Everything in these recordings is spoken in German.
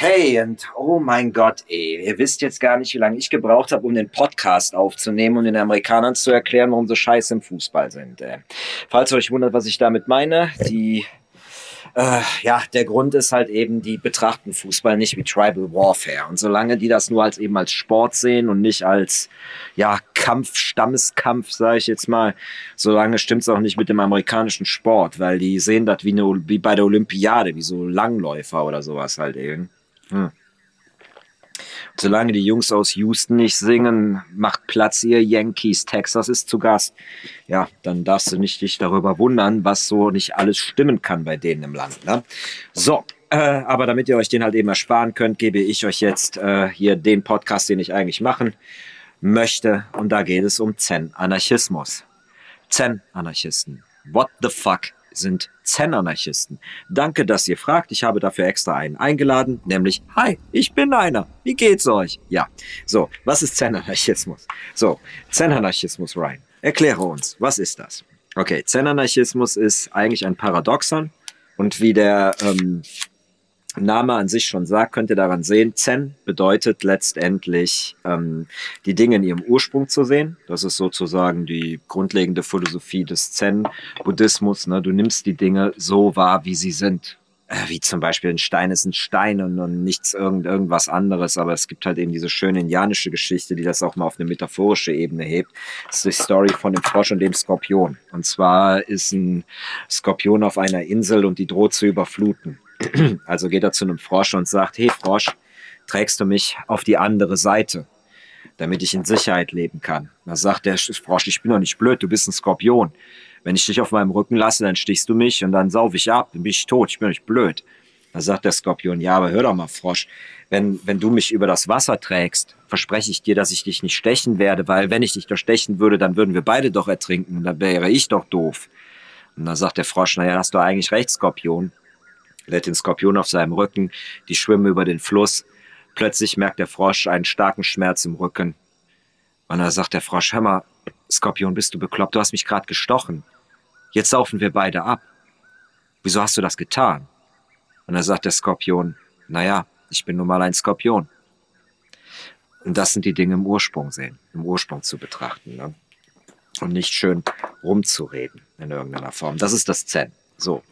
Hey, und oh mein Gott, ey, ihr wisst jetzt gar nicht, wie lange ich gebraucht habe, um den Podcast aufzunehmen und den Amerikanern zu erklären, warum sie scheiße im Fußball sind. Äh. Falls euch wundert, was ich damit meine, die äh, ja, der Grund ist halt eben, die betrachten Fußball nicht wie Tribal Warfare. Und solange die das nur als eben als Sport sehen und nicht als ja, Kampf, Stammeskampf, sage ich jetzt mal, solange stimmt's auch nicht mit dem amerikanischen Sport, weil die sehen das wie, eine, wie bei der Olympiade, wie so Langläufer oder sowas halt eben. Hm. Solange die Jungs aus Houston nicht singen, macht Platz ihr Yankees, Texas ist zu Gast. Ja, dann darfst du nicht dich darüber wundern, was so nicht alles stimmen kann bei denen im Land. Ne? So, äh, aber damit ihr euch den halt eben ersparen könnt, gebe ich euch jetzt äh, hier den Podcast, den ich eigentlich machen möchte. Und da geht es um Zen-Anarchismus. Zen-Anarchisten. What the fuck sind Zen-Anarchisten. Danke, dass ihr fragt. Ich habe dafür extra einen eingeladen, nämlich, hi, ich bin einer. Wie geht's euch? Ja. So, was ist Zen-Anarchismus? So, Zen-Anarchismus, Ryan. Erkläre uns, was ist das? Okay, Zen-Anarchismus ist eigentlich ein Paradoxon und wie der ähm, Name an sich schon sagt, könnt ihr daran sehen, Zen bedeutet letztendlich ähm, die Dinge in ihrem Ursprung zu sehen. Das ist sozusagen die grundlegende Philosophie des Zen-Buddhismus. Ne? Du nimmst die Dinge so wahr, wie sie sind. Äh, wie zum Beispiel ein Stein ist ein Stein und, und nichts irgend, irgendwas anderes. Aber es gibt halt eben diese schöne indianische Geschichte, die das auch mal auf eine metaphorische Ebene hebt. Das ist die Story von dem Frosch und dem Skorpion. Und zwar ist ein Skorpion auf einer Insel und die droht zu überfluten. Also geht er zu einem Frosch und sagt, hey Frosch, trägst du mich auf die andere Seite, damit ich in Sicherheit leben kann. Da sagt der Frosch, ich bin doch nicht blöd, du bist ein Skorpion. Wenn ich dich auf meinem Rücken lasse, dann stichst du mich und dann sauf ich ab, dann bin ich tot, ich bin nicht blöd. Da sagt der Skorpion, ja, aber hör doch mal, Frosch, wenn, wenn du mich über das Wasser trägst, verspreche ich dir, dass ich dich nicht stechen werde, weil wenn ich dich doch stechen würde, dann würden wir beide doch ertrinken, dann wäre ich doch doof. Und dann sagt der Frosch, naja, hast du eigentlich recht, Skorpion lädt den Skorpion auf seinem Rücken, die schwimmen über den Fluss. Plötzlich merkt der Frosch einen starken Schmerz im Rücken. Und da sagt der Frosch, hör mal, Skorpion, bist du bekloppt? Du hast mich gerade gestochen. Jetzt saufen wir beide ab. Wieso hast du das getan? Und da sagt der Skorpion, naja, ich bin nun mal ein Skorpion. Und das sind die Dinge im Ursprung sehen, im Ursprung zu betrachten. Ne? Und nicht schön rumzureden in irgendeiner Form. Das ist das Zen. So.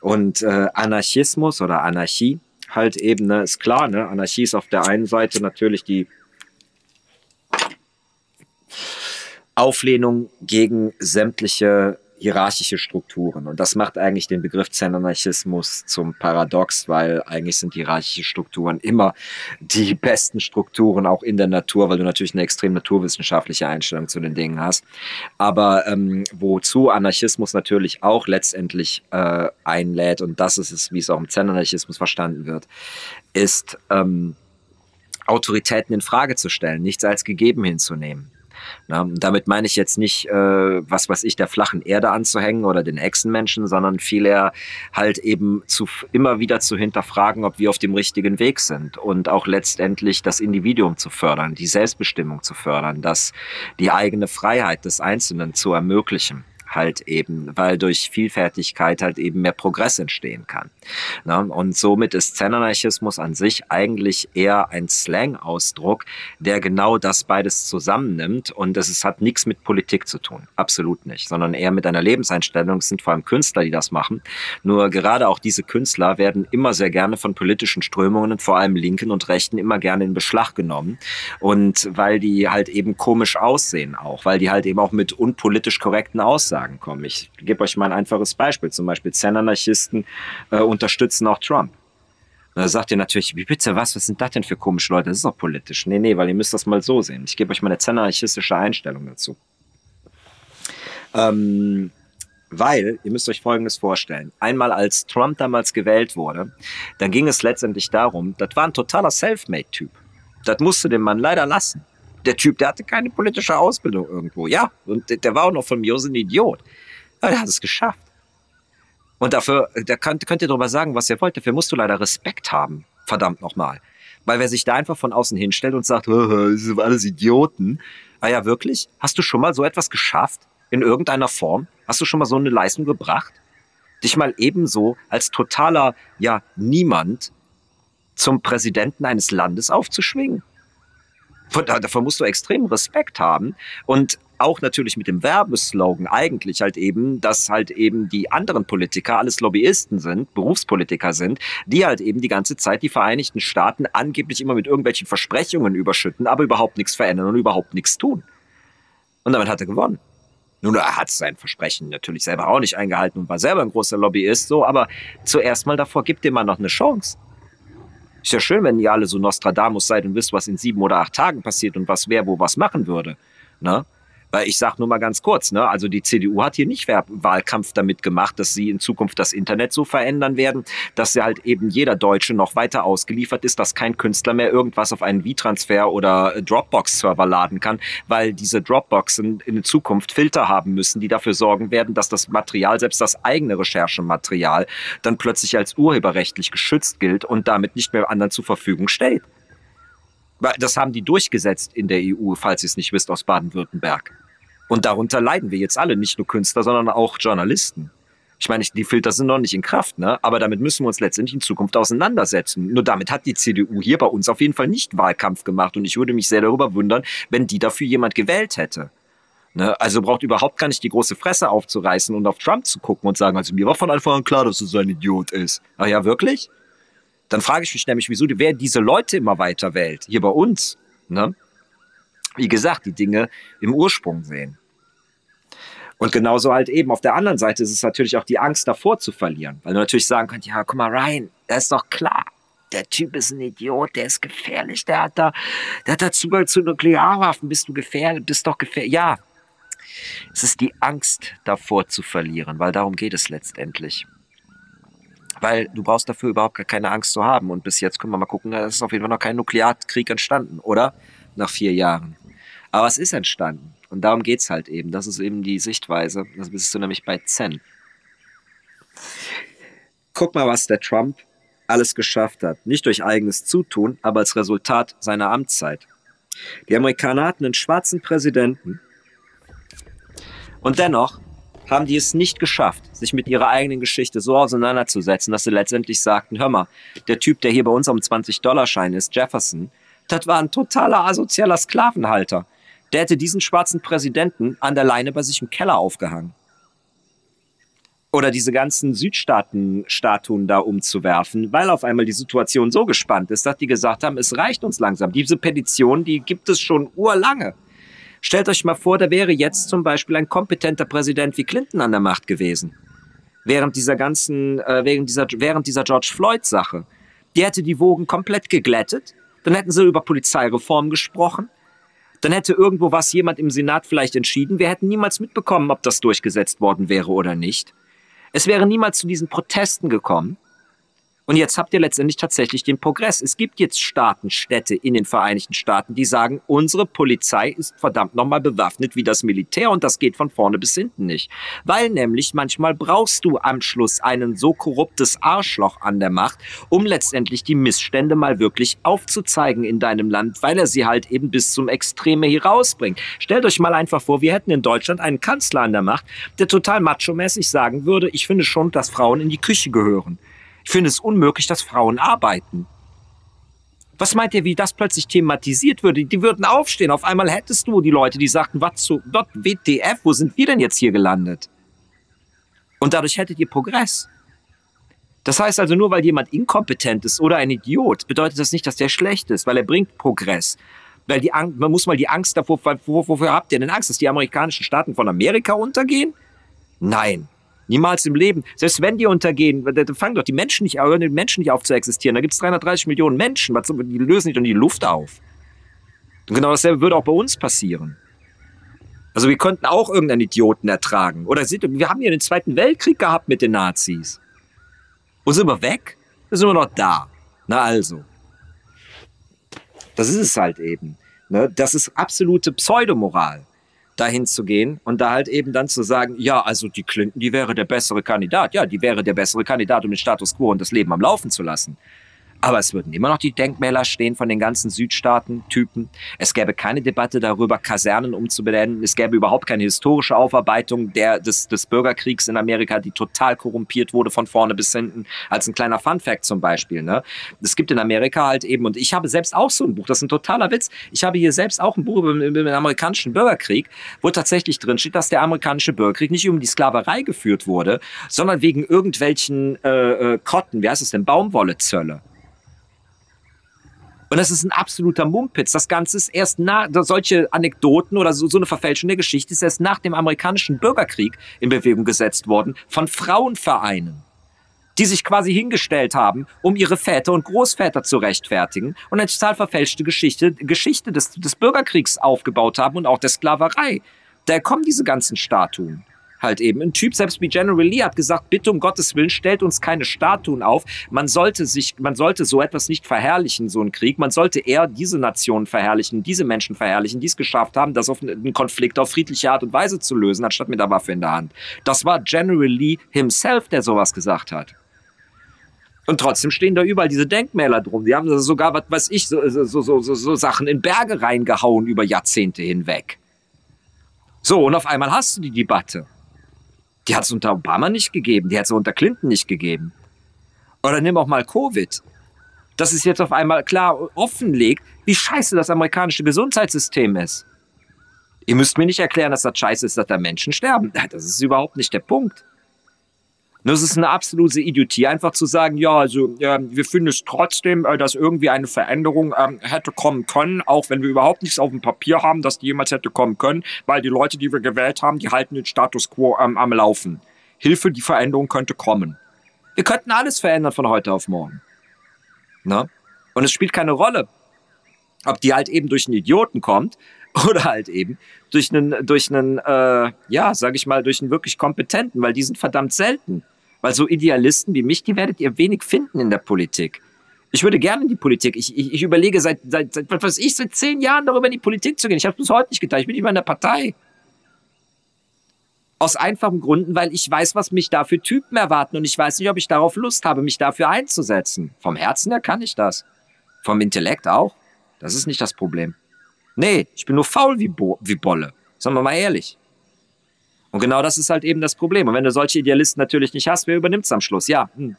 Und äh, Anarchismus oder Anarchie halt eben, ne, ist klar, ne? Anarchie ist auf der einen Seite natürlich die Auflehnung gegen sämtliche hierarchische Strukturen. Und das macht eigentlich den Begriff Zen-Anarchismus zum Paradox, weil eigentlich sind hierarchische Strukturen immer die besten Strukturen auch in der Natur, weil du natürlich eine extrem naturwissenschaftliche Einstellung zu den Dingen hast. Aber ähm, wozu Anarchismus natürlich auch letztendlich äh, einlädt, und das ist es, wie es auch im Zen-Anarchismus verstanden wird, ist ähm, Autoritäten in Frage zu stellen, nichts als gegeben hinzunehmen. Na, damit meine ich jetzt nicht, äh, was weiß ich, der flachen Erde anzuhängen oder den Echsenmenschen, sondern vielmehr halt eben zu, immer wieder zu hinterfragen, ob wir auf dem richtigen Weg sind und auch letztendlich das Individuum zu fördern, die Selbstbestimmung zu fördern, das die eigene Freiheit des Einzelnen zu ermöglichen halt eben, weil durch Vielfältigkeit halt eben mehr Progress entstehen kann. Na, und somit ist Zen-Anarchismus an sich eigentlich eher ein Slang-Ausdruck, der genau das beides zusammennimmt und es hat nichts mit Politik zu tun, absolut nicht, sondern eher mit einer Lebenseinstellung. Es sind vor allem Künstler, die das machen. Nur gerade auch diese Künstler werden immer sehr gerne von politischen Strömungen, vor allem Linken und Rechten, immer gerne in Beschlag genommen. Und weil die halt eben komisch aussehen auch, weil die halt eben auch mit unpolitisch korrekten Aussagen Aussagen kommen. Ich gebe euch mal ein einfaches Beispiel. Zum Beispiel Zen-Anarchisten äh, unterstützen auch Trump. Da sagt ihr natürlich, wie bitte was, was sind das denn für komische Leute? Das ist doch politisch. Nee, nee, weil ihr müsst das mal so sehen. Ich gebe euch mal eine zen-anarchistische Einstellung dazu. Ähm, weil, ihr müsst euch Folgendes vorstellen. Einmal als Trump damals gewählt wurde, dann ging es letztendlich darum, das war ein totaler Selfmade-Typ. Das musste den Mann leider lassen der Typ, der hatte keine politische Ausbildung irgendwo. Ja, und der, der war auch noch von mir ein Idiot. Aber der hat es geschafft. Und dafür, da könnt, könnt ihr drüber sagen, was ihr wollt. Dafür musst du leider Respekt haben. Verdammt nochmal. Weil wer sich da einfach von außen hinstellt und sagt, das sind alles Idioten. Ah ja, wirklich? Hast du schon mal so etwas geschafft? In irgendeiner Form? Hast du schon mal so eine Leistung gebracht? Dich mal ebenso als totaler, ja, niemand zum Präsidenten eines Landes aufzuschwingen. Davor musst du extrem Respekt haben. Und auch natürlich mit dem Werbeslogan eigentlich halt eben, dass halt eben die anderen Politiker alles Lobbyisten sind, Berufspolitiker sind, die halt eben die ganze Zeit die Vereinigten Staaten angeblich immer mit irgendwelchen Versprechungen überschütten, aber überhaupt nichts verändern und überhaupt nichts tun. Und damit hat er gewonnen. Nun, er hat sein Versprechen natürlich selber auch nicht eingehalten und war selber ein großer Lobbyist, so, aber zuerst mal davor gibt dem mal noch eine Chance. Ist ja schön, wenn ihr alle so Nostradamus seid und wisst, was in sieben oder acht Tagen passiert und was wer wo was machen würde. Ne? Weil ich sage nur mal ganz kurz, ne, also die CDU hat hier nicht Wahlkampf damit gemacht, dass sie in Zukunft das Internet so verändern werden, dass ja halt eben jeder Deutsche noch weiter ausgeliefert ist, dass kein Künstler mehr irgendwas auf einen V-Transfer oder Dropbox-Server laden kann, weil diese Dropboxen in Zukunft Filter haben müssen, die dafür sorgen werden, dass das Material, selbst das eigene Recherchematerial, dann plötzlich als urheberrechtlich geschützt gilt und damit nicht mehr anderen zur Verfügung steht. Das haben die durchgesetzt in der EU, falls ihr es nicht wisst, aus Baden-Württemberg. Und darunter leiden wir jetzt alle, nicht nur Künstler, sondern auch Journalisten. Ich meine, die Filter sind noch nicht in Kraft, ne? aber damit müssen wir uns letztendlich in Zukunft auseinandersetzen. Nur damit hat die CDU hier bei uns auf jeden Fall nicht Wahlkampf gemacht und ich würde mich sehr darüber wundern, wenn die dafür jemand gewählt hätte. Ne? Also braucht überhaupt gar nicht die große Fresse aufzureißen und auf Trump zu gucken und sagen, also mir war von Anfang an klar, dass er so ein Idiot ist. Ach ja, wirklich? Dann frage ich mich nämlich, wieso wer diese Leute immer weiter wählt, hier bei uns. Ne? Wie gesagt, die Dinge im Ursprung sehen. Und genauso halt eben auf der anderen Seite ist es natürlich auch die Angst davor zu verlieren. Weil du natürlich sagen kannst, ja, guck mal, Ryan, das ist doch klar. Der Typ ist ein Idiot, der ist gefährlich, der hat da, der hat da Zugang zu Nuklearwaffen, bist du gefährlich, bist doch gefährlich. Ja, es ist die Angst davor zu verlieren, weil darum geht es letztendlich. Weil du brauchst dafür überhaupt gar keine Angst zu haben. Und bis jetzt können wir mal gucken, da ist auf jeden Fall noch kein Nuklearkrieg entstanden, oder? Nach vier Jahren. Aber es ist entstanden. Und darum geht es halt eben. Das ist eben die Sichtweise. Das bist du nämlich bei Zen. Guck mal, was der Trump alles geschafft hat. Nicht durch eigenes Zutun, aber als Resultat seiner Amtszeit. Die Amerikaner hatten einen schwarzen Präsidenten. Und dennoch haben die es nicht geschafft, sich mit ihrer eigenen Geschichte so auseinanderzusetzen, dass sie letztendlich sagten, hör mal, der Typ, der hier bei uns am 20-Dollar-Schein ist, Jefferson, das war ein totaler asozialer Sklavenhalter. Der hätte diesen schwarzen Präsidenten an der Leine bei sich im Keller aufgehangen. Oder diese ganzen Südstaaten-Statuen da umzuwerfen, weil auf einmal die Situation so gespannt ist, dass die gesagt haben, es reicht uns langsam. Diese Petition, die gibt es schon urlange. Stellt euch mal vor, da wäre jetzt zum Beispiel ein kompetenter Präsident wie Clinton an der Macht gewesen. Während dieser ganzen, äh, während dieser, während dieser George Floyd-Sache. Die hätte die Wogen komplett geglättet. Dann hätten sie über Polizeireform gesprochen dann hätte irgendwo was jemand im Senat vielleicht entschieden. Wir hätten niemals mitbekommen, ob das durchgesetzt worden wäre oder nicht. Es wäre niemals zu diesen Protesten gekommen. Und jetzt habt ihr letztendlich tatsächlich den Progress. Es gibt jetzt Staaten, Städte in den Vereinigten Staaten, die sagen, unsere Polizei ist verdammt nochmal bewaffnet wie das Militär und das geht von vorne bis hinten nicht. Weil nämlich manchmal brauchst du am Schluss einen so korruptes Arschloch an der Macht, um letztendlich die Missstände mal wirklich aufzuzeigen in deinem Land, weil er sie halt eben bis zum Extreme hier rausbringt. Stellt euch mal einfach vor, wir hätten in Deutschland einen Kanzler an der Macht, der total macho-mäßig sagen würde, ich finde schon, dass Frauen in die Küche gehören. Ich finde es unmöglich, dass Frauen arbeiten. Was meint ihr, wie das plötzlich thematisiert würde? Die würden aufstehen. Auf einmal hättest du die Leute, die sagten, was zu dort WTF, wo sind wir denn jetzt hier gelandet? Und dadurch hättet ihr Progress. Das heißt also, nur weil jemand inkompetent ist oder ein Idiot, bedeutet das nicht, dass der schlecht ist, weil er bringt Progress. Weil die Angst, man muss mal die Angst davor, wofür habt ihr denn Angst, dass die amerikanischen Staaten von Amerika untergehen? Nein. Niemals im Leben. Selbst wenn die untergehen, dann fangen doch die Menschen nicht, die Menschen nicht auf zu existieren. Da gibt es 330 Millionen Menschen. Die lösen nicht in die Luft auf. Und genau dasselbe würde auch bei uns passieren. Also wir könnten auch irgendeinen Idioten ertragen. Oder wir haben hier den Zweiten Weltkrieg gehabt mit den Nazis. Wo sind wir weg? Da sind wir noch da. Na also. Das ist es halt eben. Ne? Das ist absolute Pseudomoral dahin zu gehen und da halt eben dann zu sagen, ja, also die Clinton, die wäre der bessere Kandidat. Ja, die wäre der bessere Kandidat, um den Status quo und das Leben am Laufen zu lassen. Aber es würden immer noch die Denkmäler stehen von den ganzen Südstaaten-Typen. Es gäbe keine Debatte darüber, Kasernen umzubenennen. Es gäbe überhaupt keine historische Aufarbeitung der, des, des Bürgerkriegs in Amerika, die total korrumpiert wurde von vorne bis hinten. Als ein kleiner Fun-Fact zum Beispiel. Ne? Es gibt in Amerika halt eben, und ich habe selbst auch so ein Buch, das ist ein totaler Witz. Ich habe hier selbst auch ein Buch über, über den amerikanischen Bürgerkrieg, wo tatsächlich drin steht, dass der amerikanische Bürgerkrieg nicht um die Sklaverei geführt wurde, sondern wegen irgendwelchen äh, äh, Kotten, wie heißt es denn, Baumwollezölle. Und das ist ein absoluter Mumpitz. Das Ganze ist erst nach, solche Anekdoten oder so, so eine Verfälschung der Geschichte ist erst nach dem amerikanischen Bürgerkrieg in Bewegung gesetzt worden von Frauenvereinen die sich quasi hingestellt haben, um ihre Väter und Großväter zu rechtfertigen und eine total verfälschte Geschichte, Geschichte des, des Bürgerkriegs aufgebaut haben und auch der Sklaverei. Daher kommen diese ganzen Statuen halt eben. Ein Typ, selbst wie General Lee, hat gesagt, bitte um Gottes Willen, stellt uns keine Statuen auf. Man sollte sich, man sollte so etwas nicht verherrlichen, so einen Krieg. Man sollte eher diese Nationen verherrlichen, diese Menschen verherrlichen, die es geschafft haben, das auf einen Konflikt auf friedliche Art und Weise zu lösen, anstatt mit der Waffe in der Hand. Das war General Lee himself, der sowas gesagt hat. Und trotzdem stehen da überall diese Denkmäler drum. Die haben sogar, was weiß ich, so, so, so, so, Sachen in Berge reingehauen über Jahrzehnte hinweg. So, und auf einmal hast du die Debatte. Die hat es unter Obama nicht gegeben, die hat es unter Clinton nicht gegeben. Oder nimm auch mal Covid. Das ist jetzt auf einmal klar offenlegt, wie scheiße das amerikanische Gesundheitssystem ist. Ihr müsst mir nicht erklären, dass das scheiße ist, dass da Menschen sterben. Das ist überhaupt nicht der Punkt. Es ist eine absolute Idiotie, einfach zu sagen, ja, also äh, wir finden es trotzdem, äh, dass irgendwie eine Veränderung ähm, hätte kommen können, auch wenn wir überhaupt nichts auf dem Papier haben, dass die jemals hätte kommen können, weil die Leute, die wir gewählt haben, die halten den Status quo ähm, am Laufen. Hilfe, die Veränderung könnte kommen. Wir könnten alles verändern von heute auf morgen. Ne? Und es spielt keine Rolle, ob die halt eben durch einen Idioten kommt oder halt eben durch einen, durch einen, äh, ja, sag ich mal, durch einen wirklich kompetenten, weil die sind verdammt selten. Weil so Idealisten wie mich, die werdet ihr wenig finden in der Politik. Ich würde gerne in die Politik. Ich, ich, ich überlege seit, seit, seit, was weiß ich, seit zehn Jahren darüber in die Politik zu gehen. Ich habe es bis heute nicht getan. Ich bin nicht mal in der Partei. Aus einfachen Gründen, weil ich weiß, was mich da für Typen erwarten und ich weiß nicht, ob ich darauf Lust habe, mich dafür einzusetzen. Vom Herzen her kann ich das. Vom Intellekt auch. Das ist nicht das Problem. Nee, ich bin nur faul wie, Bo wie Bolle. Sagen wir mal ehrlich. Und genau das ist halt eben das Problem. Und wenn du solche Idealisten natürlich nicht hast, wer übernimmt es am Schluss? Ja, hm.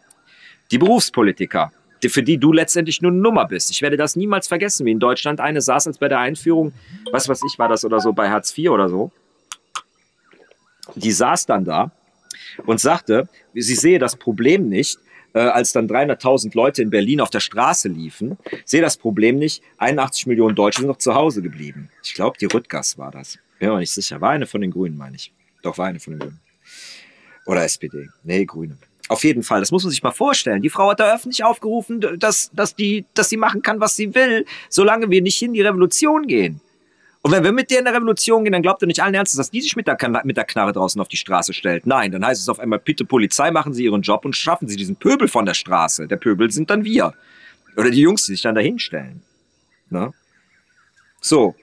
die Berufspolitiker, die, für die du letztendlich nur eine Nummer bist. Ich werde das niemals vergessen, wie in Deutschland eine saß, als bei der Einführung, was weiß ich, war das oder so, bei Hartz IV oder so. Die saß dann da und sagte, sie sehe das Problem nicht, äh, als dann 300.000 Leute in Berlin auf der Straße liefen, sehe das Problem nicht. 81 Millionen Deutsche sind noch zu Hause geblieben. Ich glaube, die Rüttgers war das. Bin mir nicht sicher. War eine von den Grünen, meine ich. Doch, war eine von den Grünen. Oder SPD. Nee, Grüne. Auf jeden Fall, das muss man sich mal vorstellen. Die Frau hat da öffentlich aufgerufen, dass, dass, die, dass sie machen kann, was sie will, solange wir nicht in die Revolution gehen. Und wenn wir mit der in der Revolution gehen, dann glaubt ihr nicht allen Ernstes, dass die sich mit der, mit der Knarre draußen auf die Straße stellt. Nein, dann heißt es auf einmal, bitte Polizei, machen Sie Ihren Job und schaffen Sie diesen Pöbel von der Straße. Der Pöbel sind dann wir. Oder die Jungs, die sich dann dahin stellen. Ne? So,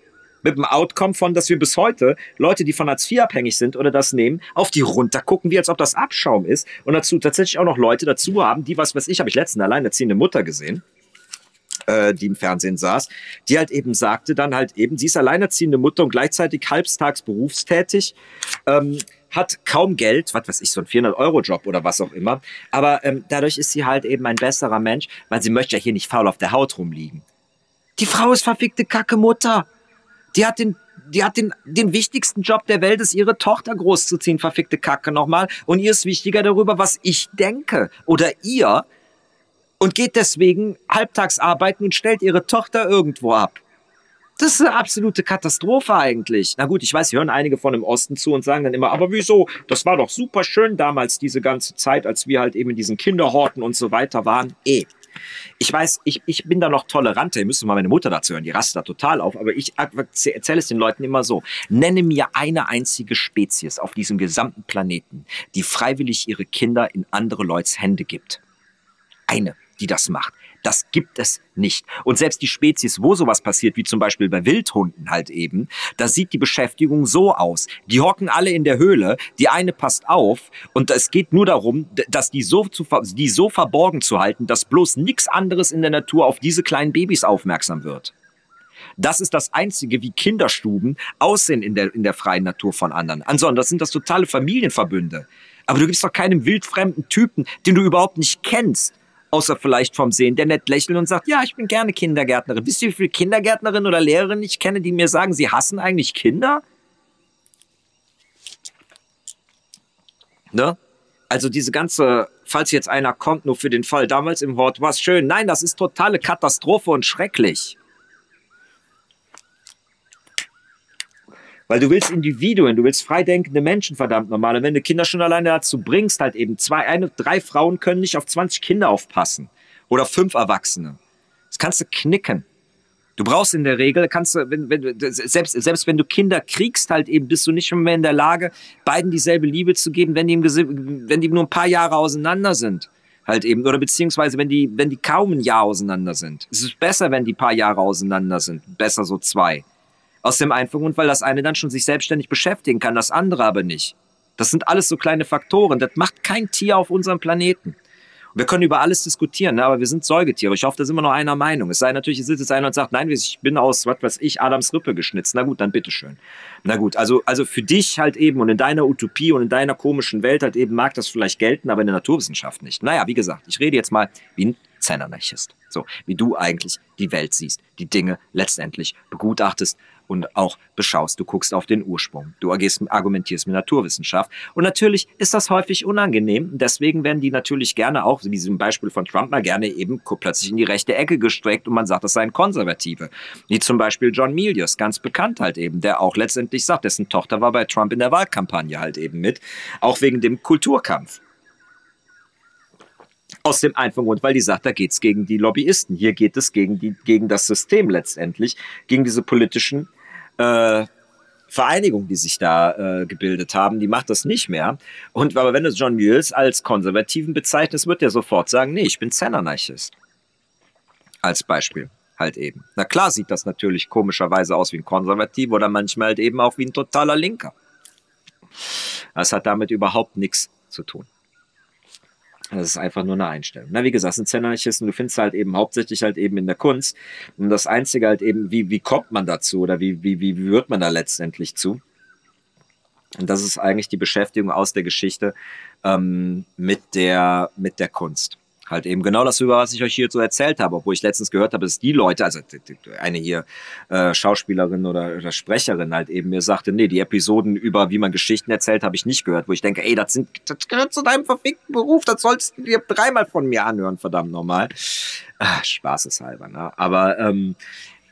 mit dem Outcome von, dass wir bis heute Leute, die von Hartz IV abhängig sind oder das nehmen, auf die runter gucken, wie als ob das Abschaum ist und dazu tatsächlich auch noch Leute dazu haben, die, was weiß ich, habe ich letztens alleinerziehende Mutter gesehen, äh, die im Fernsehen saß, die halt eben sagte dann halt eben, sie ist alleinerziehende Mutter und gleichzeitig halbstags berufstätig, ähm, hat kaum Geld, was weiß ich, so ein 400-Euro-Job oder was auch immer, aber ähm, dadurch ist sie halt eben ein besserer Mensch, weil sie möchte ja hier nicht faul auf der Haut rumliegen. Die Frau ist verfickte Kacke Mutter. Die hat den die hat den, den wichtigsten Job der Welt, ist ihre Tochter großzuziehen, verfickte Kacke nochmal. Und ihr ist wichtiger darüber, was ich denke. Oder ihr. Und geht deswegen halbtags arbeiten und stellt ihre Tochter irgendwo ab. Das ist eine absolute Katastrophe eigentlich. Na gut, ich weiß, hören einige von dem Osten zu und sagen dann immer, aber wieso? Das war doch super schön damals, diese ganze Zeit, als wir halt eben in diesen Kinderhorten und so weiter waren. Eh. Ich weiß, ich, ich bin da noch toleranter. Ihr müsst mal meine Mutter dazu hören. Die rastet da total auf. Aber ich erzähle es den Leuten immer so. Nenne mir eine einzige Spezies auf diesem gesamten Planeten, die freiwillig ihre Kinder in andere Leute's Hände gibt. Eine, die das macht. Das gibt es nicht. Und selbst die Spezies, wo sowas passiert, wie zum Beispiel bei Wildhunden halt eben, da sieht die Beschäftigung so aus. Die hocken alle in der Höhle, die eine passt auf und es geht nur darum, dass die so, zu, die so verborgen zu halten, dass bloß nichts anderes in der Natur auf diese kleinen Babys aufmerksam wird. Das ist das Einzige, wie Kinderstuben aussehen in der, in der freien Natur von anderen. Ansonsten, sind das totale Familienverbünde. Aber du gibst doch keinem wildfremden Typen, den du überhaupt nicht kennst, außer vielleicht vom Sehen, der nett lächelt und sagt, ja, ich bin gerne Kindergärtnerin. Wisst ihr, wie viele Kindergärtnerinnen oder Lehrerinnen ich kenne, die mir sagen, sie hassen eigentlich Kinder? Ne? Also diese ganze, falls jetzt einer kommt, nur für den Fall, damals im Wort, was schön. Nein, das ist totale Katastrophe und schrecklich. Weil du willst Individuen, du willst freidenkende Menschen, verdammt normal. Und wenn du Kinder schon alleine dazu bringst, halt eben zwei, eine, drei Frauen können nicht auf 20 Kinder aufpassen. Oder fünf Erwachsene. Das kannst du knicken. Du brauchst in der Regel, kannst du, wenn, wenn, selbst, selbst wenn du Kinder kriegst, halt eben, bist du nicht mehr in der Lage, beiden dieselbe Liebe zu geben, wenn die, im, wenn die nur ein paar Jahre auseinander sind. Halt eben, oder beziehungsweise wenn die, wenn die kaum ein Jahr auseinander sind. Es ist besser, wenn die paar Jahre auseinander sind. Besser so zwei. Aus dem einfachen Grund, weil das eine dann schon sich selbstständig beschäftigen kann, das andere aber nicht. Das sind alles so kleine Faktoren. Das macht kein Tier auf unserem Planeten. Und wir können über alles diskutieren, ne? aber wir sind Säugetiere. Ich hoffe, da sind wir noch einer Meinung. Es sei natürlich, es sitzt jetzt einer und sagt, nein, ich bin aus, was weiß ich, Adams Rippe geschnitzt. Na gut, dann bitteschön. Na gut, also, also für dich halt eben und in deiner Utopie und in deiner komischen Welt halt eben mag das vielleicht gelten, aber in der Naturwissenschaft nicht. Naja, wie gesagt, ich rede jetzt mal wie ein Zen-Anarchist. So, wie du eigentlich die Welt siehst, die Dinge letztendlich begutachtest und auch beschaust. Du guckst auf den Ursprung. Du argumentierst mit Naturwissenschaft. Und natürlich ist das häufig unangenehm. Deswegen werden die natürlich gerne auch, wie diesem Beispiel von Trump mal gerne eben plötzlich in die rechte Ecke gestreckt und man sagt, das seien Konservative. Wie zum Beispiel John Milius, ganz bekannt halt eben, der auch letztendlich sagt, dessen Tochter war bei Trump in der Wahlkampagne halt eben mit. Auch wegen dem Kulturkampf. Aus dem einfachen Grund, weil die sagt, da geht's gegen die Lobbyisten. Hier geht es gegen, die, gegen das System letztendlich, gegen diese politischen äh, Vereinigung, die sich da äh, gebildet haben, die macht das nicht mehr. Und aber wenn du John Mills als Konservativen bezeichnest, wird er sofort sagen, nee, ich bin Zen-Anarchist. Als Beispiel halt eben. Na klar sieht das natürlich komischerweise aus wie ein Konservativ oder manchmal halt eben auch wie ein totaler Linker. Das hat damit überhaupt nichts zu tun. Das ist einfach nur eine Einstellung. Na, wie gesagt, sind Zen-Anarchisten, du findest halt eben hauptsächlich halt eben in der Kunst. Und das Einzige halt eben, wie, wie kommt man dazu oder wie, wie, wie wird man da letztendlich zu? Und das ist eigentlich die Beschäftigung aus der Geschichte ähm, mit, der, mit der Kunst halt eben genau das, über was ich euch hier so erzählt habe, obwohl ich letztens gehört habe, dass die Leute, also eine hier äh, Schauspielerin oder, oder Sprecherin halt eben mir sagte, nee, die Episoden über wie man Geschichten erzählt, habe ich nicht gehört, wo ich denke, ey, das, sind, das gehört zu deinem verfickten Beruf, das solltest du dir dreimal von mir anhören, verdammt nochmal. Ah, Spaßeshalber, ne? Aber ähm,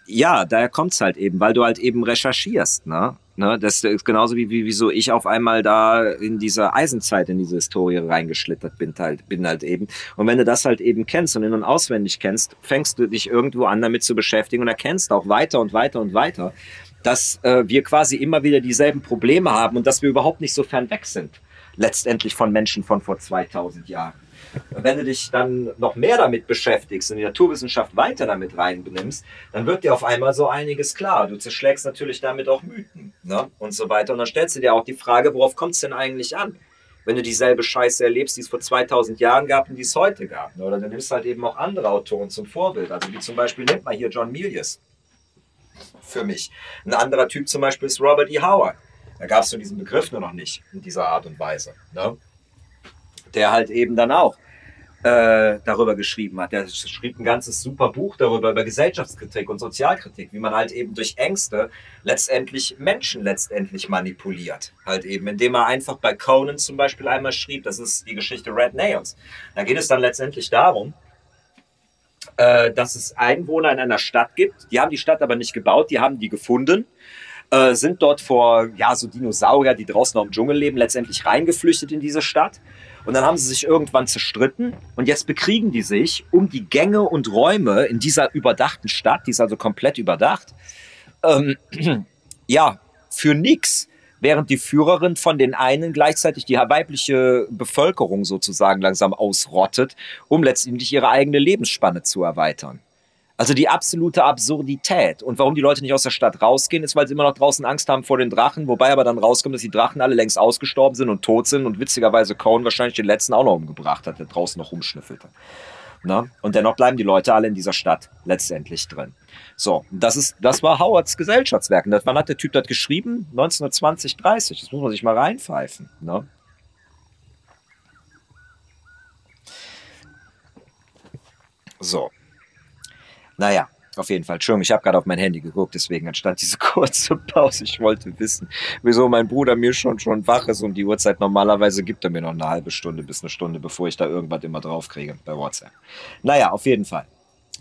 ja, daher kommt's halt eben, weil du halt eben recherchierst, ne? Ne, das ist genauso wie, wie wieso ich auf einmal da in dieser Eisenzeit in diese Historie reingeschlittert bin halt, bin halt eben. Und wenn du das halt eben kennst und in- und auswendig kennst, fängst du dich irgendwo an damit zu beschäftigen und erkennst auch weiter und weiter und weiter, dass äh, wir quasi immer wieder dieselben Probleme haben und dass wir überhaupt nicht so fern weg sind. Letztendlich von Menschen von vor 2000 Jahren. Wenn du dich dann noch mehr damit beschäftigst und die Naturwissenschaft weiter damit reinbenimmst, dann wird dir auf einmal so einiges klar. Du zerschlägst natürlich damit auch Mythen ne? und so weiter. Und dann stellst du dir auch die Frage, worauf kommt es denn eigentlich an? Wenn du dieselbe Scheiße erlebst, die es vor 2000 Jahren gab und die es heute gab. Ne? Oder du nimmst halt eben auch andere Autoren zum Vorbild. Also wie zum Beispiel, nimmt mal hier John Milius. Für mich. Ein anderer Typ zum Beispiel ist Robert E. Howard. Da gab es so diesen Begriff nur noch nicht in dieser Art und Weise. Ne? Der halt eben dann auch äh, darüber geschrieben hat. Der schrieb ein ganzes super Buch darüber, über Gesellschaftskritik und Sozialkritik, wie man halt eben durch Ängste letztendlich Menschen letztendlich manipuliert. Halt eben, indem er einfach bei Conan zum Beispiel einmal schrieb, das ist die Geschichte Red Nails. Da geht es dann letztendlich darum, äh, dass es Einwohner in einer Stadt gibt. Die haben die Stadt aber nicht gebaut, die haben die gefunden. Äh, sind dort vor, ja, so Dinosaurier, die draußen noch im Dschungel leben, letztendlich reingeflüchtet in diese Stadt und dann haben sie sich irgendwann zerstritten und jetzt bekriegen die sich um die Gänge und Räume in dieser überdachten Stadt, die ist also komplett überdacht. Ähm, ja, für nix während die Führerin von den einen gleichzeitig die weibliche Bevölkerung sozusagen langsam ausrottet, um letztendlich ihre eigene Lebensspanne zu erweitern. Also die absolute Absurdität. Und warum die Leute nicht aus der Stadt rausgehen, ist, weil sie immer noch draußen Angst haben vor den Drachen, wobei aber dann rauskommt, dass die Drachen alle längst ausgestorben sind und tot sind und witzigerweise Cohen wahrscheinlich den letzten auch noch umgebracht hat, der draußen noch rumschnüffelte. Na? Und dennoch bleiben die Leute alle in dieser Stadt letztendlich drin. So, das ist, das war Howards Gesellschaftswerk. Und wann hat der Typ das geschrieben? 1920, 30. Das muss man sich mal reinpfeifen. Ne? So. Naja, auf jeden Fall. Entschuldigung, ich habe gerade auf mein Handy geguckt, deswegen entstand diese kurze Pause. Ich wollte wissen, wieso mein Bruder mir schon schon wach ist um die Uhrzeit. Normalerweise gibt er mir noch eine halbe Stunde bis eine Stunde, bevor ich da irgendwas immer draufkriege bei WhatsApp. Naja, auf jeden Fall.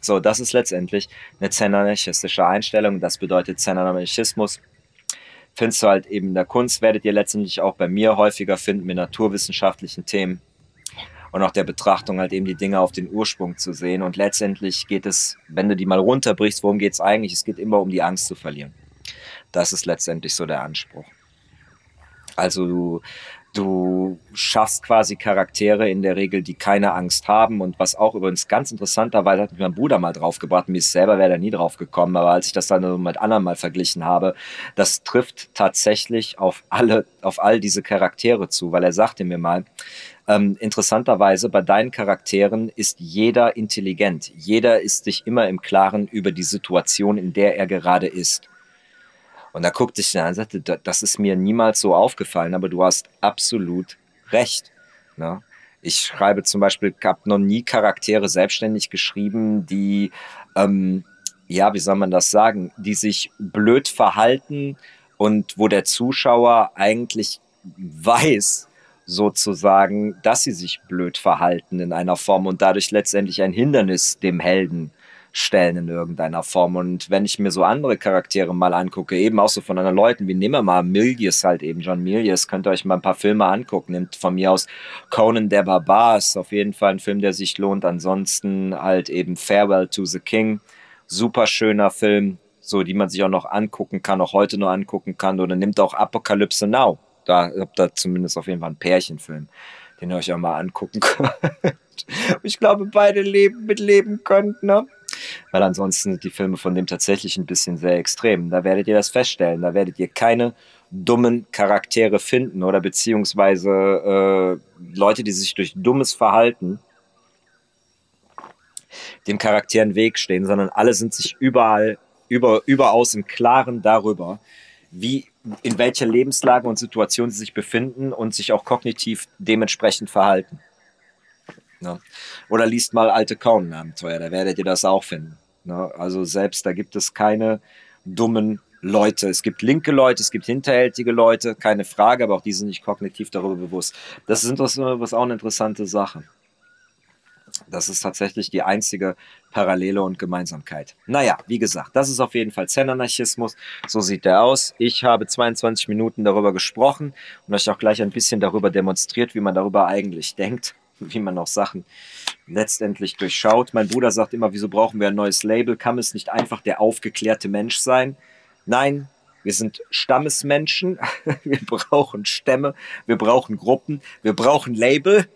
So, das ist letztendlich eine zenanarchistische Einstellung. Das bedeutet Zenanarchismus. Findest du halt eben in der Kunst, werdet ihr letztendlich auch bei mir häufiger finden mit naturwissenschaftlichen Themen und auch der Betrachtung halt eben die Dinge auf den Ursprung zu sehen. Und letztendlich geht es, wenn du die mal runterbrichst, worum geht es eigentlich? Es geht immer um die Angst zu verlieren. Das ist letztendlich so der Anspruch. Also du, Du schaffst quasi Charaktere in der Regel, die keine Angst haben. Und was auch übrigens ganz interessanterweise hat mich mein Bruder mal draufgebracht, mir selber wäre da nie drauf gekommen, aber als ich das dann mit anderen mal verglichen habe, das trifft tatsächlich auf alle, auf all diese Charaktere zu, weil er sagte mir mal, ähm, interessanterweise bei deinen Charakteren ist jeder intelligent. Jeder ist sich immer im Klaren über die Situation, in der er gerade ist. Und da guckte ich an und sagte, das ist mir niemals so aufgefallen, aber du hast absolut recht. Ne? Ich schreibe zum Beispiel, habe noch nie Charaktere selbstständig geschrieben, die, ähm, ja, wie soll man das sagen, die sich blöd verhalten und wo der Zuschauer eigentlich weiß, sozusagen, dass sie sich blöd verhalten in einer Form und dadurch letztendlich ein Hindernis dem Helden stellen in irgendeiner Form. Und wenn ich mir so andere Charaktere mal angucke, eben auch so von anderen Leuten, wie nehmen wir mal Milius halt eben, John Milius, könnt ihr euch mal ein paar Filme angucken. Nimmt von mir aus Conan der Barbar, ist auf jeden Fall ein Film, der sich lohnt. Ansonsten halt eben Farewell to the King, super schöner Film, so die man sich auch noch angucken kann, auch heute noch angucken kann. Oder nimmt auch Apocalypse Now. Da habt ihr zumindest auf jeden Fall einen Pärchenfilm, den ihr euch auch mal angucken könnt. Ich glaube, beide leben, mitleben könnt, ne? Weil ansonsten sind die Filme von dem tatsächlich ein bisschen sehr extrem. Da werdet ihr das feststellen. Da werdet ihr keine dummen Charaktere finden oder beziehungsweise äh, Leute, die sich durch dummes Verhalten dem Charakter im Weg stehen, sondern alle sind sich überall über, überaus im Klaren darüber, wie, in welcher Lebenslage und Situation sie sich befinden und sich auch kognitiv dementsprechend verhalten. Ne? Oder liest mal alte Conan-Abenteuer, da werdet ihr das auch finden. Ne? Also selbst da gibt es keine dummen Leute. Es gibt linke Leute, es gibt hinterhältige Leute, keine Frage, aber auch die sind nicht kognitiv darüber bewusst. Das ist was auch eine interessante Sache. Das ist tatsächlich die einzige Parallele und Gemeinsamkeit. Naja, wie gesagt, das ist auf jeden Fall Zen-Anarchismus. So sieht der aus. Ich habe 22 Minuten darüber gesprochen und euch auch gleich ein bisschen darüber demonstriert, wie man darüber eigentlich denkt. wie man auch Sachen letztendlich durchschaut. Mein Bruder sagt immer, wieso brauchen wir ein neues Label? Kann es nicht einfach der aufgeklärte Mensch sein? Nein, wir sind Stammesmenschen, wir brauchen Stämme, wir brauchen Gruppen, wir brauchen Label.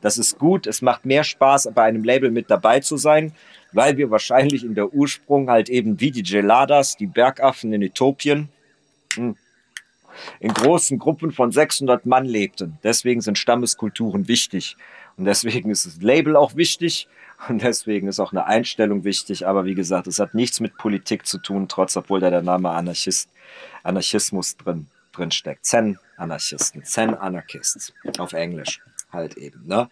Das ist gut, es macht mehr Spaß, bei einem Label mit dabei zu sein, weil wir wahrscheinlich in der Ursprung halt eben wie die Geladas, die Bergaffen in Äthiopien, hm, in großen Gruppen von 600 Mann lebten. Deswegen sind Stammeskulturen wichtig. Und deswegen ist das Label auch wichtig und deswegen ist auch eine Einstellung wichtig. Aber wie gesagt, es hat nichts mit Politik zu tun, trotz obwohl da der Name Anarchist, Anarchismus drin, drin steckt. Zen-Anarchisten, Zen-Anarchists auf Englisch halt eben. Ne?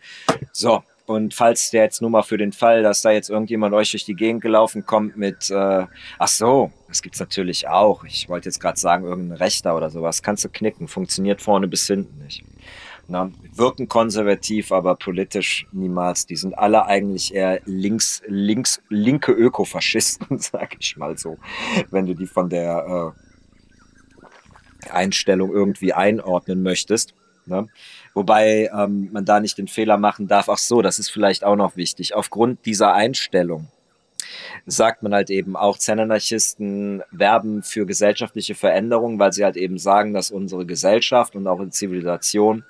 So, und falls der jetzt nur mal für den Fall, dass da jetzt irgendjemand euch durch die Gegend gelaufen kommt mit, äh, ach so, das gibt's natürlich auch. Ich wollte jetzt gerade sagen, irgendein Rechter oder sowas, kannst du knicken, funktioniert vorne bis hinten nicht. Na, wirken konservativ, aber politisch niemals. Die sind alle eigentlich eher links, links, linke Ökofaschisten, sag ich mal so. Wenn du die von der äh, Einstellung irgendwie einordnen möchtest. Ne? Wobei ähm, man da nicht den Fehler machen darf, ach so, das ist vielleicht auch noch wichtig. Aufgrund dieser Einstellung sagt man halt eben auch, Zen-Anarchisten werben für gesellschaftliche Veränderung, weil sie halt eben sagen, dass unsere Gesellschaft und auch die Zivilisation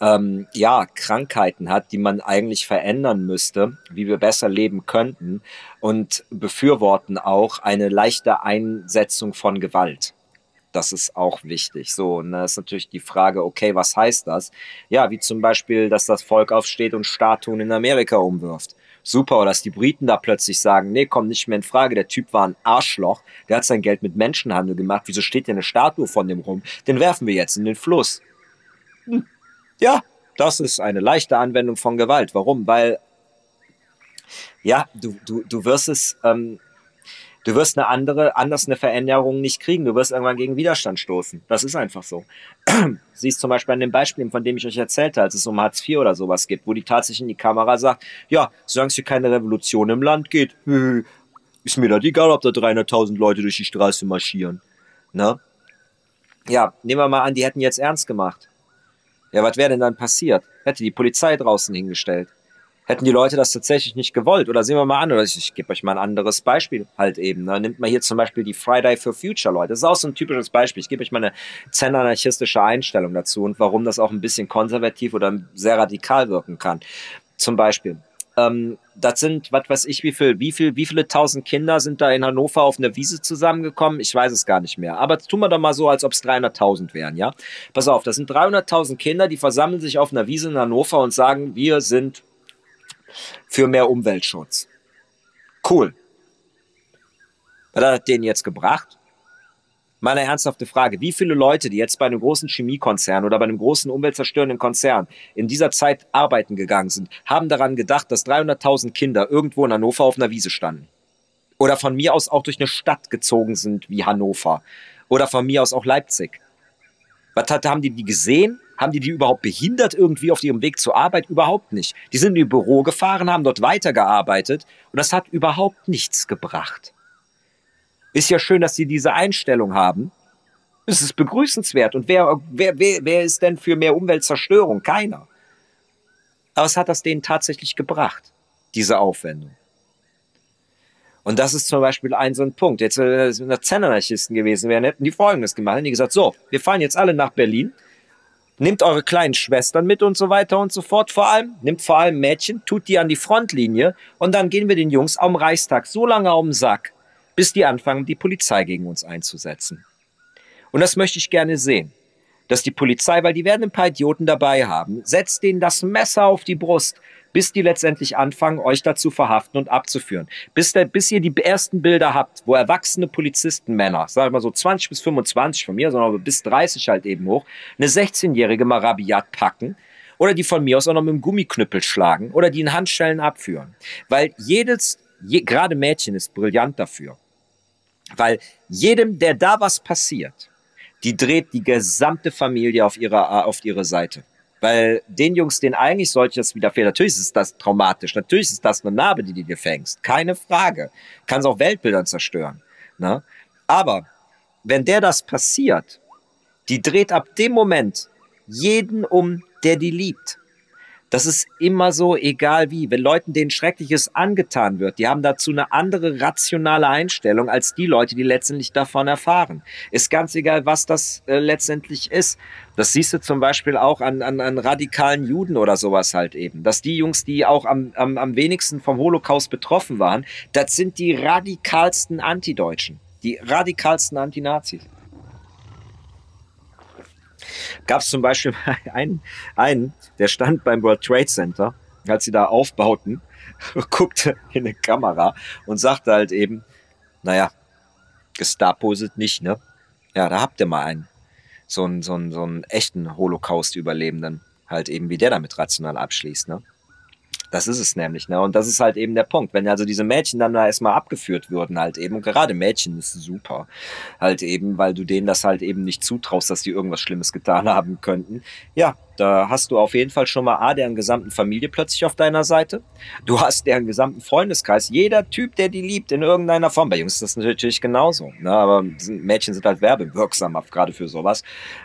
ähm, ja, Krankheiten hat, die man eigentlich verändern müsste, wie wir besser leben könnten und befürworten auch eine leichte Einsetzung von Gewalt. Das ist auch wichtig. So, und da ist natürlich die Frage, okay, was heißt das? Ja, wie zum Beispiel, dass das Volk aufsteht und Statuen in Amerika umwirft. Super, oder dass die Briten da plötzlich sagen, nee, kommt nicht mehr in Frage, der Typ war ein Arschloch, der hat sein Geld mit Menschenhandel gemacht, wieso steht hier eine Statue von dem rum? Den werfen wir jetzt in den Fluss. Hm. Ja, das ist eine leichte Anwendung von Gewalt. Warum? Weil, ja, du, du, du wirst es, ähm, du wirst eine andere, anders eine Veränderung nicht kriegen. Du wirst irgendwann gegen Widerstand stoßen. Das ist einfach so. Siehst zum Beispiel an dem Beispiel, von dem ich euch erzählte, als es um Hartz IV oder sowas gibt, wo die tatsächlich in die Kamera sagt, ja, solange es hier keine Revolution im Land geht, ist mir das egal, ob da 300.000 Leute durch die Straße marschieren. Ne? Ja, nehmen wir mal an, die hätten jetzt ernst gemacht. Ja, was wäre denn dann passiert? Hätte die Polizei draußen hingestellt? Hätten die Leute das tatsächlich nicht gewollt? Oder sehen wir mal an, oder ich, ich gebe euch mal ein anderes Beispiel halt eben. Ne? Nimmt mal hier zum Beispiel die Friday for Future Leute. Das ist auch so ein typisches Beispiel. Ich gebe euch mal eine zen-anarchistische Einstellung dazu und warum das auch ein bisschen konservativ oder sehr radikal wirken kann. Zum Beispiel, ähm, das sind, was weiß ich, wie viel, wie viel, wie viele tausend Kinder sind da in Hannover auf einer Wiese zusammengekommen? Ich weiß es gar nicht mehr. Aber tun wir doch mal so, als ob es 300.000 wären, ja? Pass auf, das sind 300.000 Kinder, die versammeln sich auf einer Wiese in Hannover und sagen, wir sind für mehr Umweltschutz. Cool. Was hat denen jetzt gebracht? Meine ernsthafte Frage, wie viele Leute, die jetzt bei einem großen Chemiekonzern oder bei einem großen umweltzerstörenden Konzern in dieser Zeit arbeiten gegangen sind, haben daran gedacht, dass 300.000 Kinder irgendwo in Hannover auf einer Wiese standen? Oder von mir aus auch durch eine Stadt gezogen sind wie Hannover? Oder von mir aus auch Leipzig? Was hat, haben die die gesehen? Haben die die überhaupt behindert irgendwie auf ihrem Weg zur Arbeit? Überhaupt nicht. Die sind in ihr Büro gefahren, haben dort weitergearbeitet und das hat überhaupt nichts gebracht. Ist ja schön, dass sie diese Einstellung haben. Es ist begrüßenswert. Und wer, wer, wer, wer ist denn für mehr Umweltzerstörung? Keiner. Aber was hat das denen tatsächlich gebracht, diese Aufwendung? Und das ist zum Beispiel ein so ein Punkt. Jetzt, äh, wenn das Zen-Anarchisten gewesen wären, hätten die Folgendes gemacht. Hätten die gesagt, so, wir fahren jetzt alle nach Berlin, nehmt eure kleinen Schwestern mit und so weiter und so fort vor allem, nimmt vor allem Mädchen, tut die an die Frontlinie und dann gehen wir den Jungs am Reichstag so lange um den Sack, bis die anfangen, die Polizei gegen uns einzusetzen. Und das möchte ich gerne sehen. Dass die Polizei, weil die werden ein paar Idioten dabei haben, setzt denen das Messer auf die Brust, bis die letztendlich anfangen, euch dazu verhaften und abzuführen. Bis, der, bis ihr die ersten Bilder habt, wo erwachsene Polizistenmänner, sagen wir mal so 20 bis 25 von mir, sondern bis 30 halt eben hoch, eine 16-jährige mal rabiat packen, oder die von mir aus auch noch mit dem Gummiknüppel schlagen oder die in Handschellen abführen. Weil jedes, je, gerade Mädchen ist brillant dafür. Weil jedem, der da was passiert, die dreht die gesamte Familie auf ihre, auf ihre Seite. Weil den Jungs, denen eigentlich solches widerfährt, natürlich ist das traumatisch, natürlich ist das eine Narbe, die du dir fängst. Keine Frage. Kann es auch Weltbildern zerstören. Ne? Aber wenn der das passiert, die dreht ab dem Moment jeden um, der die liebt. Das ist immer so, egal wie. Wenn Leuten denen Schreckliches angetan wird, die haben dazu eine andere rationale Einstellung als die Leute, die letztendlich davon erfahren. Ist ganz egal, was das äh, letztendlich ist. Das siehst du zum Beispiel auch an, an, an radikalen Juden oder sowas halt eben. Dass die Jungs, die auch am, am, am wenigsten vom Holocaust betroffen waren, das sind die radikalsten Antideutschen. Die radikalsten Antinazis gab es zum Beispiel einen, einen, der stand beim World Trade Center, als sie da aufbauten, guckte in eine Kamera und sagte halt eben, naja, Gestapo sind nicht, ne? Ja, da habt ihr mal einen. So einen, so einen, so einen echten Holocaust-Überlebenden. Halt eben, wie der damit rational abschließt, ne? Das ist es nämlich, ne? Und das ist halt eben der Punkt. Wenn also diese Mädchen dann da erstmal abgeführt würden, halt eben, und gerade Mädchen ist super, halt eben, weil du denen das halt eben nicht zutraust, dass die irgendwas Schlimmes getan haben könnten. Ja, da hast du auf jeden Fall schon mal A, deren gesamten Familie plötzlich auf deiner Seite. Du hast deren gesamten Freundeskreis. Jeder Typ, der die liebt, in irgendeiner Form. Bei Jungs ist das natürlich genauso. Ne? Aber Mädchen sind halt werbewirksam, gerade für sowas.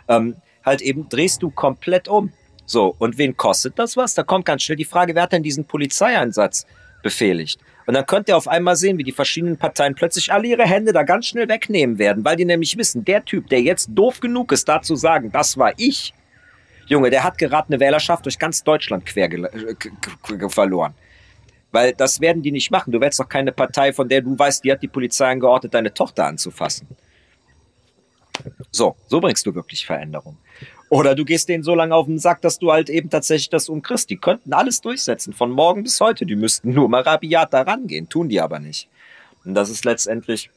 Ähm, halt eben drehst du komplett um. So, und wen kostet das was? Da kommt ganz schnell die Frage, wer hat denn diesen Polizeieinsatz befehligt? Und dann könnt ihr auf einmal sehen, wie die verschiedenen Parteien plötzlich alle ihre Hände da ganz schnell wegnehmen werden, weil die nämlich wissen, der Typ, der jetzt doof genug ist, da zu sagen, das war ich, Junge, der hat gerade eine Wählerschaft durch ganz Deutschland quer äh, verloren. Weil das werden die nicht machen. Du wählst doch keine Partei, von der du weißt, die hat die Polizei angeordnet, deine Tochter anzufassen. So, so bringst du wirklich Veränderung. Oder du gehst denen so lange auf den Sack, dass du halt eben tatsächlich das umkriegst. Die könnten alles durchsetzen, von morgen bis heute. Die müssten nur mal rabiat da rangehen, tun die aber nicht. Und das ist letztendlich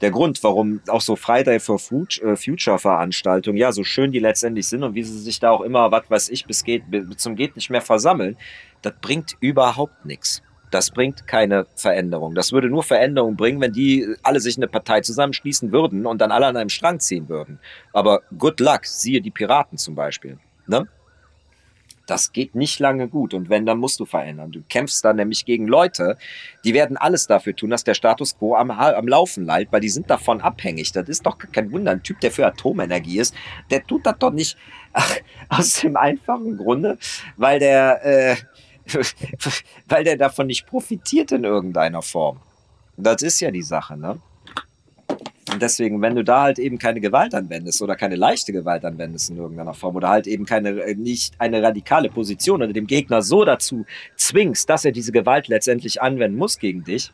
der Grund, warum auch so Friday for äh, Future Veranstaltungen, ja, so schön die letztendlich sind und wie sie sich da auch immer, was weiß ich, bis geht, bis zum geht nicht mehr versammeln, das bringt überhaupt nichts. Das bringt keine Veränderung. Das würde nur Veränderung bringen, wenn die alle sich eine Partei zusammenschließen würden und dann alle an einem Strang ziehen würden. Aber good luck, siehe die Piraten zum Beispiel. Ne? Das geht nicht lange gut. Und wenn, dann musst du verändern. Du kämpfst dann nämlich gegen Leute, die werden alles dafür tun, dass der Status quo am, am Laufen leilt, weil die sind davon abhängig. Das ist doch kein Wunder. Ein Typ, der für Atomenergie ist, der tut das doch nicht ach, aus dem einfachen Grunde, weil der, äh, weil der davon nicht profitiert in irgendeiner Form. Das ist ja die Sache, ne? Und deswegen, wenn du da halt eben keine Gewalt anwendest oder keine leichte Gewalt anwendest in irgendeiner Form oder halt eben keine, äh, nicht eine radikale Position oder dem Gegner so dazu zwingst, dass er diese Gewalt letztendlich anwenden muss gegen dich,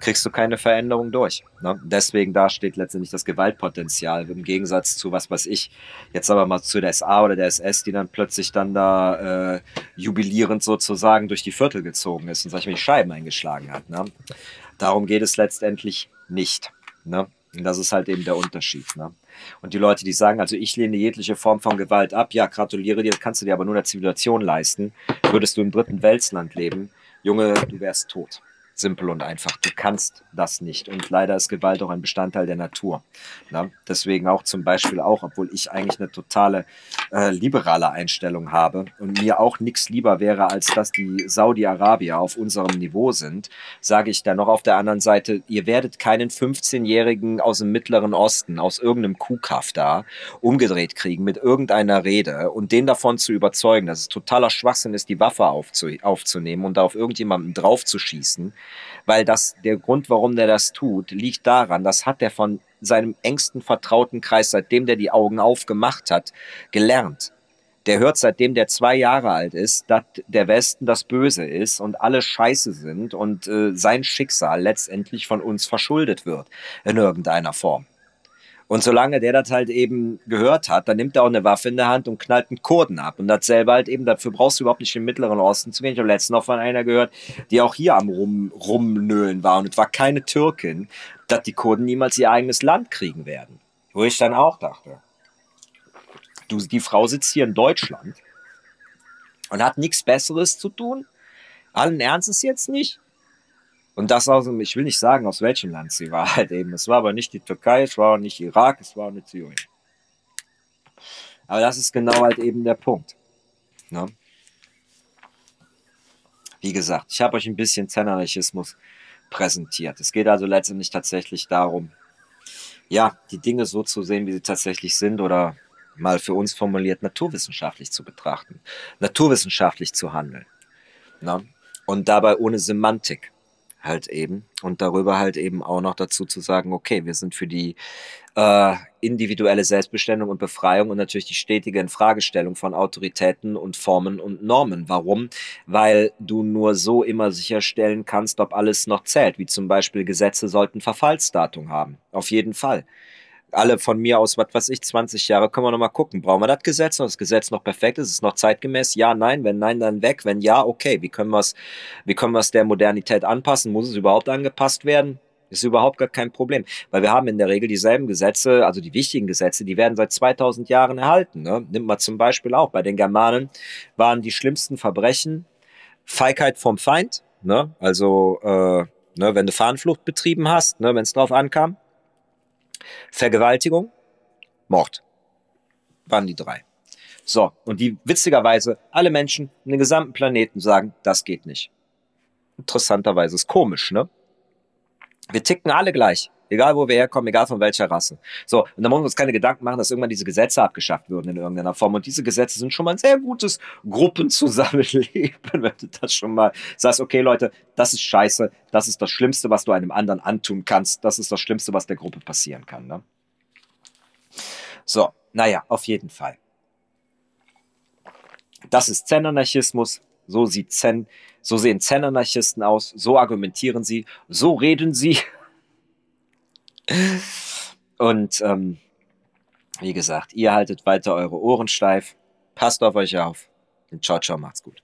kriegst du keine Veränderung durch. Ne? Deswegen da steht letztendlich das Gewaltpotenzial im Gegensatz zu was weiß ich jetzt aber mal zu der SA oder der SS, die dann plötzlich dann da äh, jubilierend sozusagen durch die Viertel gezogen ist und sag ich mal die Scheiben eingeschlagen hat. Ne? Darum geht es letztendlich nicht. Ne? Und das ist halt eben der Unterschied. Ne? Und die Leute, die sagen, also ich lehne jegliche Form von Gewalt ab, ja, gratuliere dir, kannst du dir aber nur eine Zivilisation leisten. Würdest du im dritten Weltland leben, Junge, du wärst tot. Simpel und einfach. Du kannst das nicht. Und leider ist Gewalt auch ein Bestandteil der Natur. Na? Deswegen auch zum Beispiel auch, obwohl ich eigentlich eine totale äh, liberale Einstellung habe und mir auch nichts lieber wäre, als dass die Saudi-Arabier auf unserem Niveau sind, sage ich dann noch auf der anderen Seite, ihr werdet keinen 15-Jährigen aus dem Mittleren Osten, aus irgendeinem Kuhkaff da, umgedreht kriegen mit irgendeiner Rede und den davon zu überzeugen, dass es totaler Schwachsinn ist, die Waffe aufzu aufzunehmen und da auf irgendjemanden draufzuschießen weil das, der Grund, warum der das tut, liegt daran, das hat er von seinem engsten vertrauten Kreis, seitdem der die Augen aufgemacht hat, gelernt. Der hört seitdem der zwei Jahre alt ist, dass der Westen das Böse ist und alle Scheiße sind und äh, sein Schicksal letztendlich von uns verschuldet wird in irgendeiner Form. Und solange der das halt eben gehört hat, dann nimmt er auch eine Waffe in der Hand und knallt einen Kurden ab. Und dasselbe halt eben, dafür brauchst du überhaupt nicht in den Mittleren Osten zu gehen. Ich habe letztens noch von einer gehört, die auch hier am Rum, Rumnölen war. Und es war keine Türkin, dass die Kurden niemals ihr eigenes Land kriegen werden. Wo ich dann auch dachte, du, die Frau sitzt hier in Deutschland und hat nichts Besseres zu tun. Allen Ernstes jetzt nicht. Und das aus ich will nicht sagen, aus welchem Land sie war halt eben. Es war aber nicht die Türkei, es war auch nicht Irak, es war auch nicht Syrien. Aber das ist genau halt eben der Punkt. Ne? Wie gesagt, ich habe euch ein bisschen Zen-Anarchismus präsentiert. Es geht also letztendlich tatsächlich darum, ja, die Dinge so zu sehen, wie sie tatsächlich sind oder mal für uns formuliert naturwissenschaftlich zu betrachten, naturwissenschaftlich zu handeln. Ne? Und dabei ohne Semantik halt eben. Und darüber halt eben auch noch dazu zu sagen, okay, wir sind für die äh, individuelle Selbstbestimmung und Befreiung und natürlich die stetige Infragestellung von Autoritäten und Formen und Normen. Warum? Weil du nur so immer sicherstellen kannst, ob alles noch zählt. Wie zum Beispiel Gesetze sollten Verfallsdatum haben. Auf jeden Fall alle von mir aus, was weiß ich, 20 Jahre, können wir nochmal gucken. Brauchen wir das Gesetz noch? Das Gesetz noch perfekt? Ist es noch zeitgemäß? Ja, nein. Wenn nein, dann weg. Wenn ja, okay. Wie können wir es, wie können wir es der Modernität anpassen? Muss es überhaupt angepasst werden? Ist überhaupt gar kein Problem. Weil wir haben in der Regel dieselben Gesetze, also die wichtigen Gesetze, die werden seit 2000 Jahren erhalten. Ne? Nimmt man zum Beispiel auch. Bei den Germanen waren die schlimmsten Verbrechen Feigheit vom Feind. Ne? Also, äh, ne, wenn du Fahnenflucht betrieben hast, ne, wenn es drauf ankam Vergewaltigung, Mord. Waren die drei. So, und die witzigerweise, alle Menschen in den gesamten Planeten sagen, das geht nicht. Interessanterweise ist komisch, ne? Wir ticken alle gleich. Egal, wo wir herkommen, egal von welcher Rasse. So, und da muss man uns keine Gedanken machen, dass irgendwann diese Gesetze abgeschafft würden in irgendeiner Form. Und diese Gesetze sind schon mal ein sehr gutes Gruppenzusammenleben, wenn du das schon mal sagst, okay, Leute, das ist scheiße, das ist das Schlimmste, was du einem anderen antun kannst, das ist das Schlimmste, was der Gruppe passieren kann. Ne? So, naja, auf jeden Fall. Das ist Zen-Anarchismus. So sieht Zen, so sehen Zen-Anarchisten aus. So argumentieren sie. So reden sie. Und ähm, wie gesagt, ihr haltet weiter eure Ohren steif. Passt auf euch auf. Und ciao, ciao, macht's gut.